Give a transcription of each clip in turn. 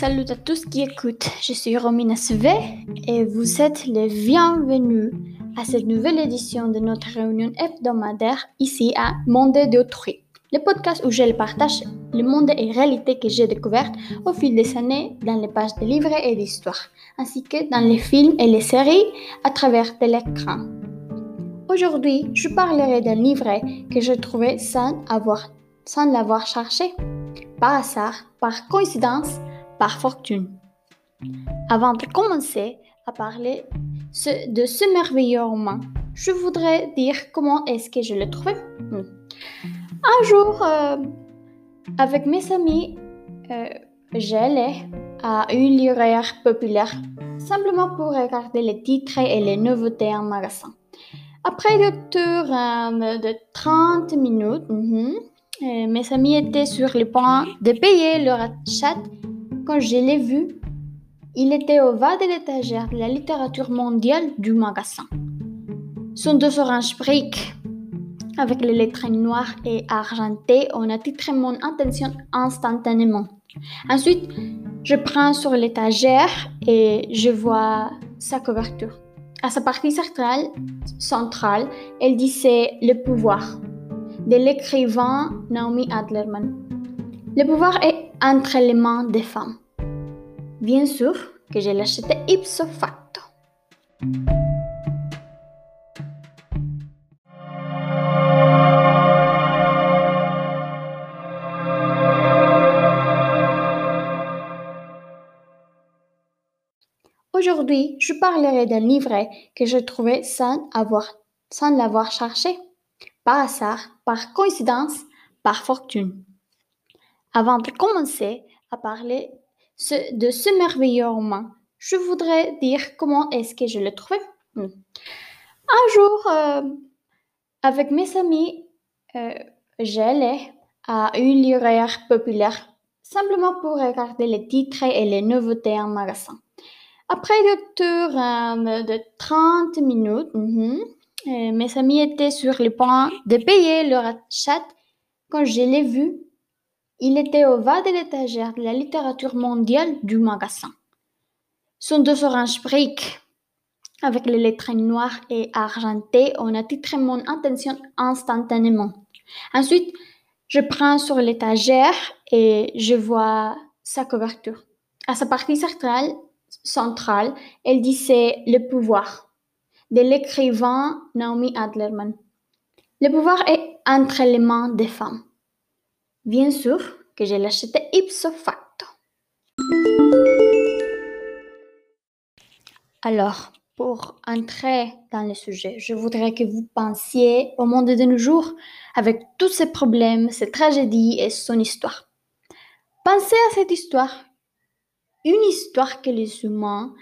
Salut à tous qui écoutent, je suis Romina Sve et vous êtes les bienvenus à cette nouvelle édition de notre réunion hebdomadaire ici à Monde d'autrui, le podcast où je partage le monde et réalité que j'ai découvert au fil des années dans les pages de livres et d'histoires, ainsi que dans les films et les séries à travers de l'écran. Aujourd'hui, je parlerai d'un livret que j'ai trouvé sans avoir, sans l'avoir cherché, par hasard, par coïncidence, par fortune. Avant de commencer à parler de ce merveilleux roman, je voudrais dire comment est-ce que je l'ai trouvé. Hmm. Un jour, euh, avec mes amis, euh, j'allais à une librairie populaire simplement pour regarder les titres et les nouveautés en magasin. Après le tour euh, de 30 minutes, mhm, mes amis étaient sur le point de payer leur achat quand je l'ai vu, il était au bas de l'étagère de la littérature mondiale du magasin. Son deux oranges briques, avec les lettres noires et argentées, ont attiré mon attention instantanément. Ensuite, je prends sur l'étagère et je vois sa couverture. À sa partie centrale, centrale elle disait Le pouvoir de l'écrivain Naomi Adlerman. Le pouvoir est entre les mains des femmes. Bien sûr que je l'acheté ipso facto. Aujourd'hui, je parlerai d'un livret que j'ai trouvé sans avoir, sans l'avoir cherché, par hasard, par coïncidence, par fortune. Avant de commencer à parler de ce merveilleux roman, je voudrais dire comment est-ce que je l'ai trouvé. Hmm. Un jour, euh, avec mes amis, euh, j'allais à une librairie populaire simplement pour regarder les titres et les nouveautés en magasin. Après le tour euh, de 30 minutes, mhm, mes amis étaient sur le point de payer leur achat quand je l'ai vu il était au bas de l'étagère de la littérature mondiale du magasin. Son deux oranges briques, avec les lettres noires et argentées, ont attiré mon attention instantanément. Ensuite, je prends sur l'étagère et je vois sa couverture. À sa partie centrale, centrale elle disait Le pouvoir de l'écrivain Naomi Adlerman. Le pouvoir est entre les mains des femmes. Bien sûr que je l'achetais ipso facto. Alors, pour entrer dans le sujet, je voudrais que vous pensiez au monde de nos jours avec tous ses problèmes, ses tragédies et son histoire. Pensez à cette histoire. Une histoire que les humains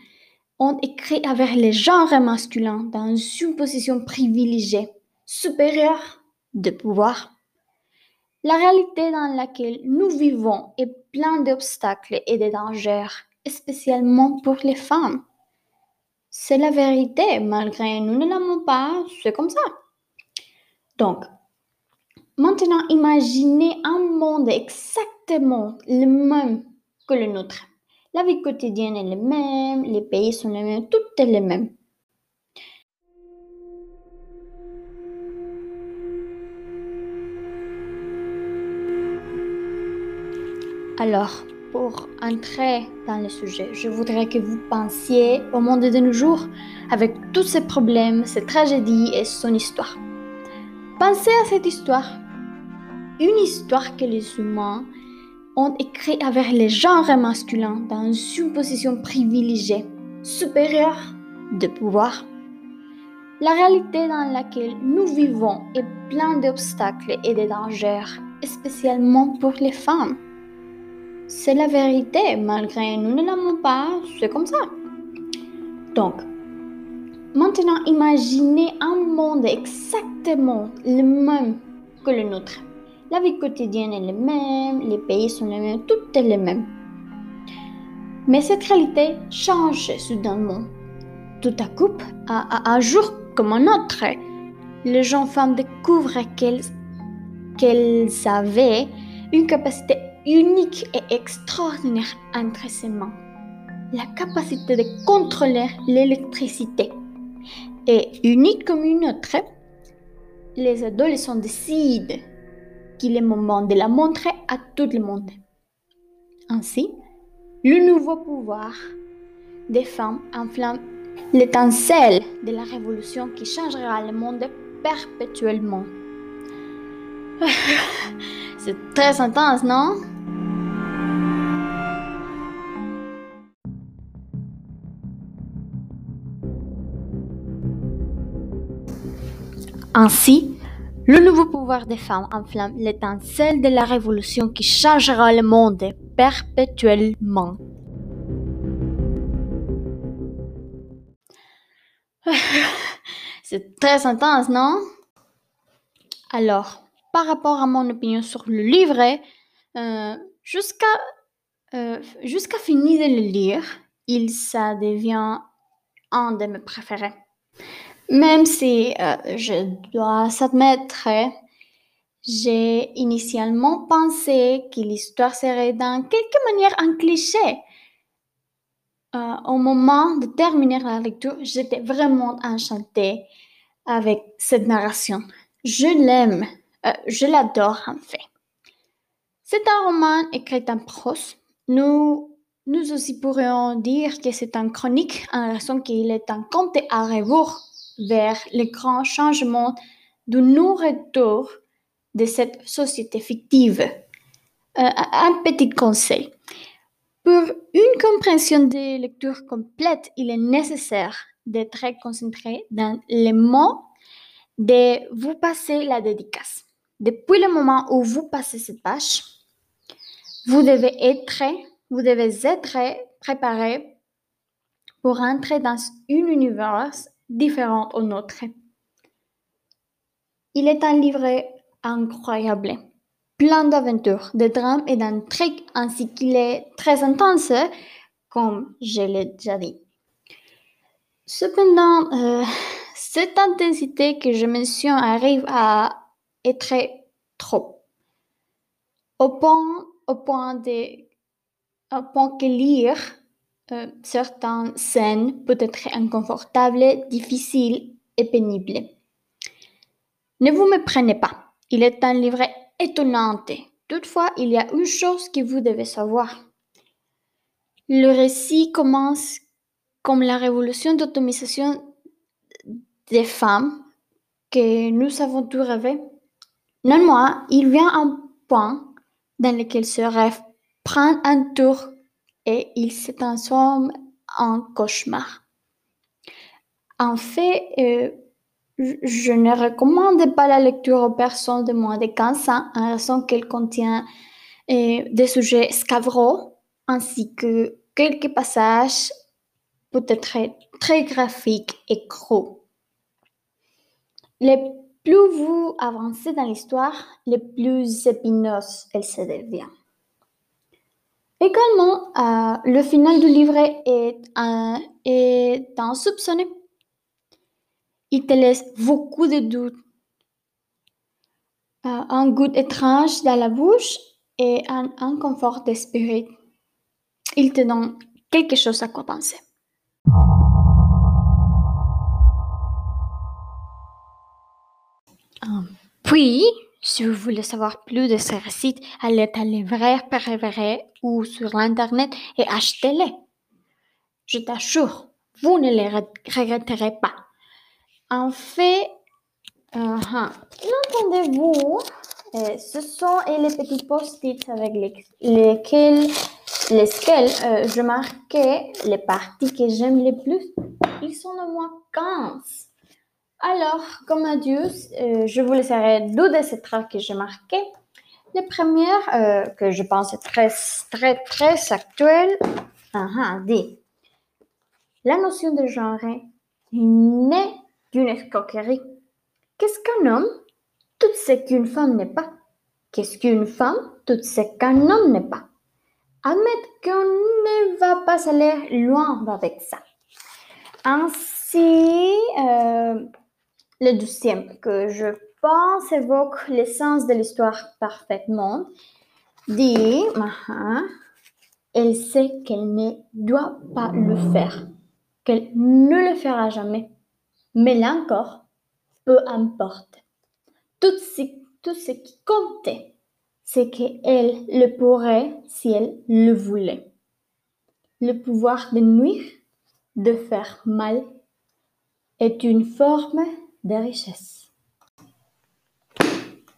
ont écrite avec les genres masculins dans une position privilégiée, supérieure de pouvoir la réalité dans laquelle nous vivons est pleine d'obstacles et de dangers, spécialement pour les femmes. C'est la vérité, malgré nous ne l'aimons pas, c'est comme ça. Donc, maintenant imaginez un monde exactement le même que le nôtre. La vie quotidienne est la même, les pays sont les mêmes, tout est le même. Alors, pour entrer dans le sujet, je voudrais que vous pensiez au monde de nos jours avec tous ses problèmes, ses tragédies et son histoire. Pensez à cette histoire. Une histoire que les humains ont écrite avec les genres masculins dans une position privilégiée, supérieure de pouvoir. La réalité dans laquelle nous vivons est pleine d'obstacles et de dangers, spécialement pour les femmes. C'est la vérité, malgré nous ne l'aimons pas, c'est comme ça. Donc, maintenant imaginez un monde exactement le même que le nôtre. La vie quotidienne est la même, les pays sont les mêmes, tout est le même. Mais cette réalité change soudainement. Tout à coup, à, un jour comme un autre, les jeunes femmes découvrent qu'elles qu'elles avaient une capacité unique et extraordinaire entre ses mains. La capacité de contrôler l'électricité. Et unique comme une autre, les adolescents décident qu'il est moment de la montrer à tout le monde. Ainsi, le nouveau pouvoir des femmes enflamme l'étincelle de la révolution qui changera le monde perpétuellement. C'est très intense, non? Ainsi, le nouveau pouvoir des femmes enflamme l'étincelle de la révolution qui changera le monde perpétuellement. C'est très intense, non? Alors, par rapport à mon opinion sur le livret, euh, jusqu'à euh, jusqu'à finir de le lire, il ça devient un de mes préférés. Même si euh, je dois s'admettre, j'ai initialement pensé que l'histoire serait dans quelque manière un cliché. Euh, au moment de terminer la lecture, j'étais vraiment enchantée avec cette narration. Je l'aime, euh, je l'adore en fait. C'est un roman écrit en prose. Nous, nous aussi pourrions dire que c'est un chronique en raison qu'il est un conte à rebours vers les grands changements de nos retour de cette société fictive. Euh, un petit conseil. Pour une compréhension des lectures complètes, il est nécessaire d'être concentré dans les mots de vous passer la dédicace. Depuis le moment où vous passez cette page, vous devez être, vous devez être préparé pour entrer dans un univers différente au nôtre. Il est un livre incroyable, plein d'aventures, de drames et d'intrigues, ainsi qu'il est très intense, comme je l'ai déjà dit. Cependant, euh, cette intensité que je mentionne arrive à être trop. Au point, au point, de, au point que lire euh, certaines scènes peuvent être inconfortables, difficiles et pénibles. Ne vous méprenez pas, il est un livre étonnant. Toutefois, il y a une chose que vous devez savoir. Le récit commence comme la révolution d'automatisation des femmes que nous avons tout rêvé. Non, moi, il vient un point dans lequel ce rêve prend un tour et il se transforme en cauchemar. En fait, euh, je ne recommande pas la lecture aux personnes de moins de 15 ans en raison qu'elle contient euh, des sujets scabreux ainsi que quelques passages peut-être très graphiques et creux. Les plus vous avancez dans l'histoire, les plus épineuse elle se devient. Également, euh, le final du livret est, un, est insoupçonné. Il te laisse beaucoup de doutes, euh, un goût étrange dans la bouche et un inconfort d'esprit. Il te donne quelque chose à quoi penser. Puis, si vous voulez savoir plus de ce récit, allez à vrai, vrai ou sur l'internet et achetez-les. Je t'assure, vous ne les regretterez pas. En fait, uh l'entendez-vous euh, Ce sont les petits post-it avec lesquels, lesquels euh, je marquais les parties que j'aime le plus. Ils sont au moins 15. Alors, comme adieu, euh, je vous laisserai deux de ces traits que j'ai marqués. La première, euh, que je pense est très, très, très actuelle, uh dit La notion de genre naît d'une escroquerie. Qu'est-ce qu'un homme? Tout ce qu'une femme n'est pas. Qu'est-ce qu'une femme? Tout ce qu'un homme n'est pas. Admettre qu'on ne va pas aller loin avec ça. Ainsi, euh, le deuxième, que je pense évoque l'essence de l'histoire parfaitement. dit, elle sait qu'elle ne doit pas le faire, qu'elle ne le fera jamais. Mais là encore, peu importe. Tout ce, tout ce qui comptait, c'est qu'elle le pourrait si elle le voulait. Le pouvoir de nuire, de faire mal, est une forme de richesse.